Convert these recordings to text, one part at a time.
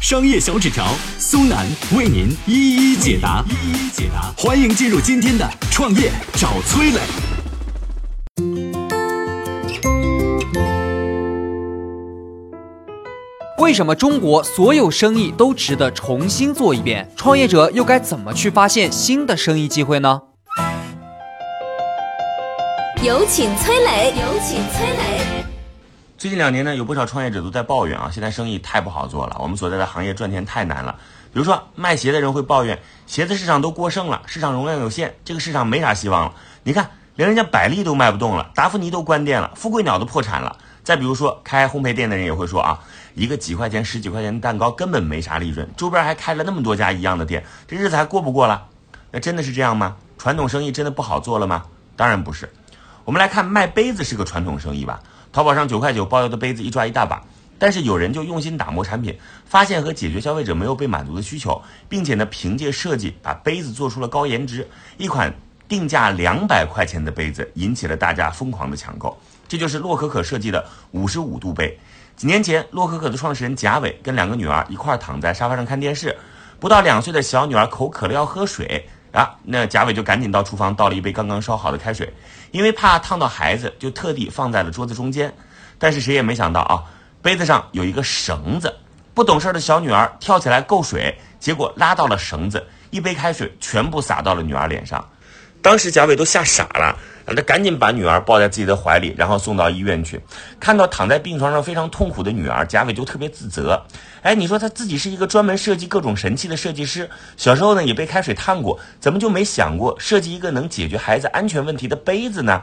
商业小纸条苏南为您一一解答，一一解答。欢迎进入今天的创业找崔磊。为什么中国所有生意都值得重新做一遍？创业者又该怎么去发现新的生意机会呢？有请崔磊，有请崔磊。最近两年呢，有不少创业者都在抱怨啊，现在生意太不好做了，我们所在的行业赚钱太难了。比如说卖鞋的人会抱怨，鞋子市场都过剩了，市场容量有限，这个市场没啥希望了。你看，连人家百丽都卖不动了，达芙妮都关店了，富贵鸟都破产了。再比如说开烘焙店的人也会说啊，一个几块钱、十几块钱的蛋糕根本没啥利润，周边还开了那么多家一样的店，这日子还过不过了？那真的是这样吗？传统生意真的不好做了吗？当然不是。我们来看卖杯子是个传统生意吧？淘宝上九块九包邮的杯子一抓一大把，但是有人就用心打磨产品，发现和解决消费者没有被满足的需求，并且呢凭借设计把杯子做出了高颜值，一款定价两百块钱的杯子引起了大家疯狂的抢购。这就是洛可可设计的五十五度杯。几年前，洛可可的创始人贾伟跟两个女儿一块躺在沙发上看电视，不到两岁的小女儿口渴了要喝水。啊，那贾伟就赶紧到厨房倒了一杯刚刚烧好的开水，因为怕烫到孩子，就特地放在了桌子中间。但是谁也没想到啊，杯子上有一个绳子，不懂事的小女儿跳起来够水，结果拉到了绳子，一杯开水全部洒到了女儿脸上。当时贾伟都吓傻了。他赶紧把女儿抱在自己的怀里，然后送到医院去。看到躺在病床上非常痛苦的女儿，贾伟就特别自责。哎，你说他自己是一个专门设计各种神器的设计师，小时候呢也被开水烫过，怎么就没想过设计一个能解决孩子安全问题的杯子呢？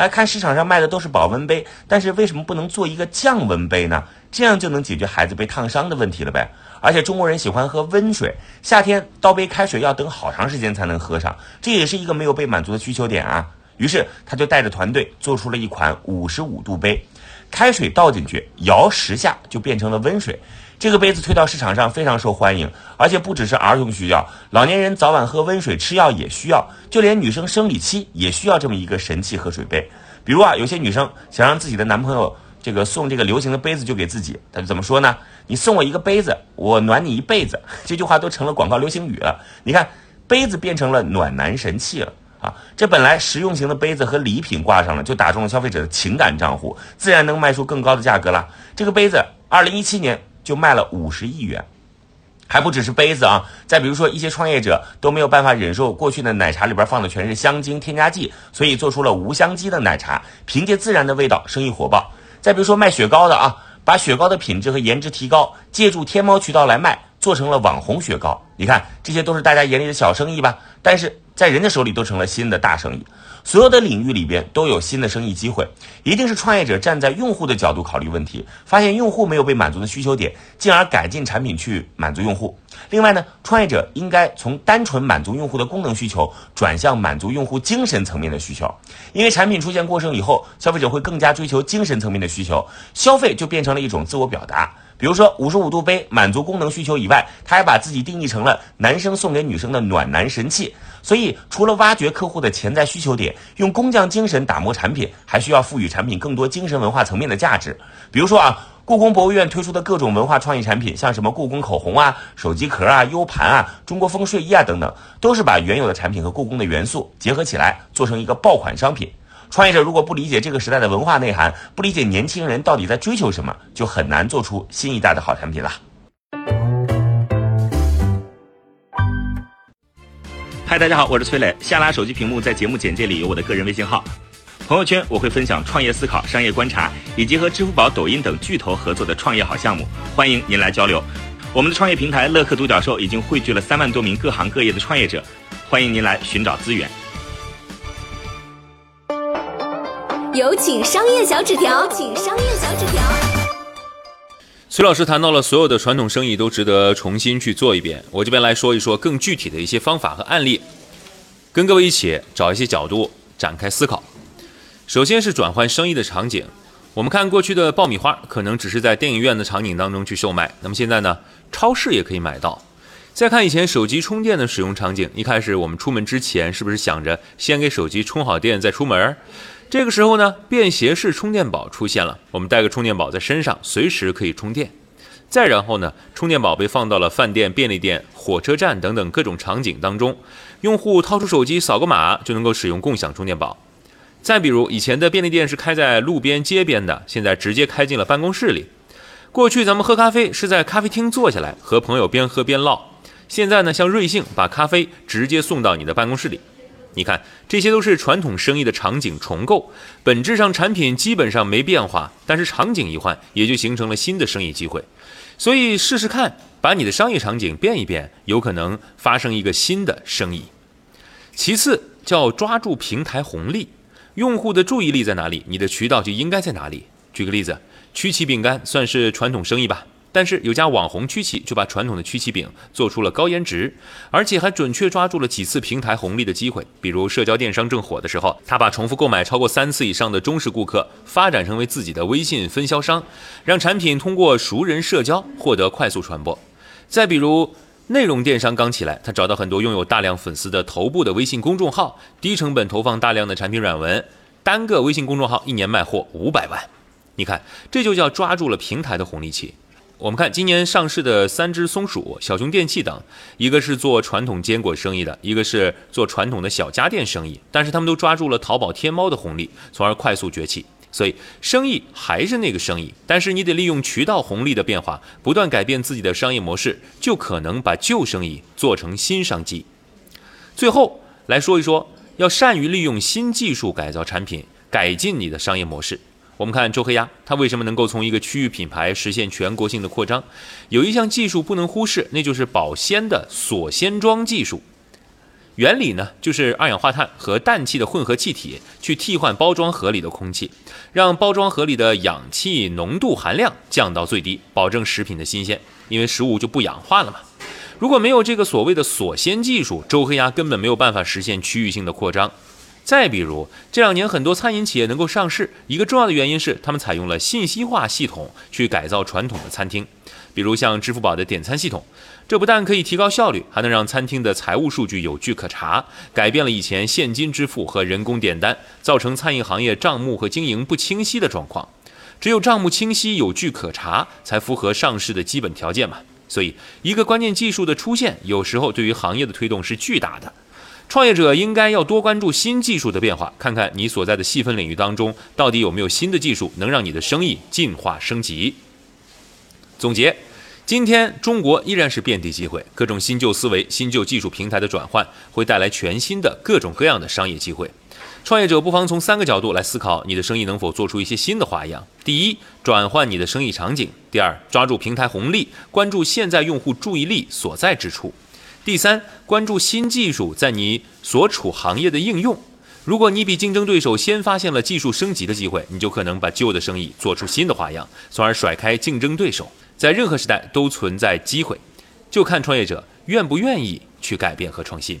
哎，看市场上卖的都是保温杯，但是为什么不能做一个降温杯呢？这样就能解决孩子被烫伤的问题了呗。而且中国人喜欢喝温水，夏天倒杯开水要等好长时间才能喝上，这也是一个没有被满足的需求点啊。于是他就带着团队做出了一款五十五度杯，开水倒进去，摇十下就变成了温水。这个杯子推到市场上非常受欢迎，而且不只是儿童需要，老年人早晚喝温水吃药也需要，就连女生生理期也需要这么一个神器喝水杯。比如啊，有些女生想让自己的男朋友这个送这个流行的杯子就给自己，他怎么说呢？你送我一个杯子，我暖你一辈子。这句话都成了广告流行语了。你看，杯子变成了暖男神器了。啊，这本来实用型的杯子和礼品挂上了，就打中了消费者的情感账户，自然能卖出更高的价格了。这个杯子，二零一七年就卖了五十亿元，还不只是杯子啊。再比如说，一些创业者都没有办法忍受过去的奶茶里边放的全是香精添加剂，所以做出了无香精的奶茶，凭借自然的味道，生意火爆。再比如说卖雪糕的啊，把雪糕的品质和颜值提高，借助天猫渠道来卖，做成了网红雪糕。你看，这些都是大家眼里的小生意吧？但是。在人家手里都成了新的大生意，所有的领域里边都有新的生意机会，一定是创业者站在用户的角度考虑问题，发现用户没有被满足的需求点，进而改进产品去满足用户。另外呢，创业者应该从单纯满足用户的功能需求，转向满足用户精神层面的需求，因为产品出现过剩以后，消费者会更加追求精神层面的需求，消费就变成了一种自我表达。比如说五十五度杯满足功能需求以外，他还把自己定义成了男生送给女生的暖男神器。所以，除了挖掘客户的潜在需求点，用工匠精神打磨产品，还需要赋予产品更多精神文化层面的价值。比如说啊，故宫博物院推出的各种文化创意产品，像什么故宫口红啊、手机壳啊、U 盘啊、中国风睡衣啊等等，都是把原有的产品和故宫的元素结合起来，做成一个爆款商品。创业者如果不理解这个时代的文化内涵，不理解年轻人到底在追求什么，就很难做出新一代的好产品了。嗨，大家好，我是崔磊。下拉手机屏幕，在节目简介里有我的个人微信号。朋友圈我会分享创业思考、商业观察，以及和支付宝、抖音等巨头合作的创业好项目，欢迎您来交流。我们的创业平台乐客独角兽已经汇聚了三万多名各行各业的创业者，欢迎您来寻找资源。有请商业小纸条，请商业小纸条。崔老师谈到了所有的传统生意都值得重新去做一遍，我这边来说一说更具体的一些方法和案例。跟各位一起找一些角度展开思考。首先是转换生意的场景，我们看过去的爆米花可能只是在电影院的场景当中去售卖，那么现在呢，超市也可以买到。再看以前手机充电的使用场景，一开始我们出门之前是不是想着先给手机充好电再出门？这个时候呢，便携式充电宝出现了，我们带个充电宝在身上，随时可以充电。再然后呢，充电宝被放到了饭店、便利店、火车站等等各种场景当中，用户掏出手机扫个码就能够使用共享充电宝。再比如，以前的便利店是开在路边街边的，现在直接开进了办公室里。过去咱们喝咖啡是在咖啡厅坐下来和朋友边喝边唠，现在呢，像瑞幸把咖啡直接送到你的办公室里。你看，这些都是传统生意的场景重构，本质上产品基本上没变化，但是场景一换，也就形成了新的生意机会。所以试试看，把你的商业场景变一变，有可能发生一个新的生意。其次，叫抓住平台红利。用户的注意力在哪里，你的渠道就应该在哪里。举个例子，曲奇饼干算是传统生意吧，但是有家网红曲奇就把传统的曲奇饼做出了高颜值，而且还准确抓住了几次平台红利的机会。比如社交电商正火的时候，他把重复购买超过三次以上的忠实顾客发展成为自己的微信分销商，让产品通过熟人社交获得快速传播。再比如。内容电商刚起来，他找到很多拥有大量粉丝的头部的微信公众号，低成本投放大量的产品软文，单个微信公众号一年卖货五百万。你看，这就叫抓住了平台的红利期。我们看今年上市的三只松鼠、小熊电器等，一个是做传统坚果生意的，一个是做传统的小家电生意，但是他们都抓住了淘宝、天猫的红利，从而快速崛起。所以生意还是那个生意，但是你得利用渠道红利的变化，不断改变自己的商业模式，就可能把旧生意做成新商机。最后来说一说，要善于利用新技术改造产品，改进你的商业模式。我们看周黑鸭，它为什么能够从一个区域品牌实现全国性的扩张？有一项技术不能忽视，那就是保鲜的锁鲜装技术。原理呢，就是二氧化碳和氮气的混合气体去替换包装盒里的空气，让包装盒里的氧气浓度含量降到最低，保证食品的新鲜，因为食物就不氧化了嘛。如果没有这个所谓的锁鲜技术，周黑鸭根本没有办法实现区域性的扩张。再比如，这两年很多餐饮企业能够上市，一个重要的原因是他们采用了信息化系统去改造传统的餐厅，比如像支付宝的点餐系统，这不但可以提高效率，还能让餐厅的财务数据有据可查，改变了以前现金支付和人工点单，造成餐饮行业账目和经营不清晰的状况。只有账目清晰、有据可查，才符合上市的基本条件嘛。所以，一个关键技术的出现，有时候对于行业的推动是巨大的。创业者应该要多关注新技术的变化，看看你所在的细分领域当中到底有没有新的技术能让你的生意进化升级。总结，今天中国依然是遍地机会，各种新旧思维、新旧技术平台的转换会带来全新的各种各样的商业机会。创业者不妨从三个角度来思考你的生意能否做出一些新的花样：第一，转换你的生意场景；第二，抓住平台红利，关注现在用户注意力所在之处。第三，关注新技术在你所处行业的应用。如果你比竞争对手先发现了技术升级的机会，你就可能把旧的生意做出新的花样，从而甩开竞争对手。在任何时代都存在机会，就看创业者愿不愿意去改变和创新。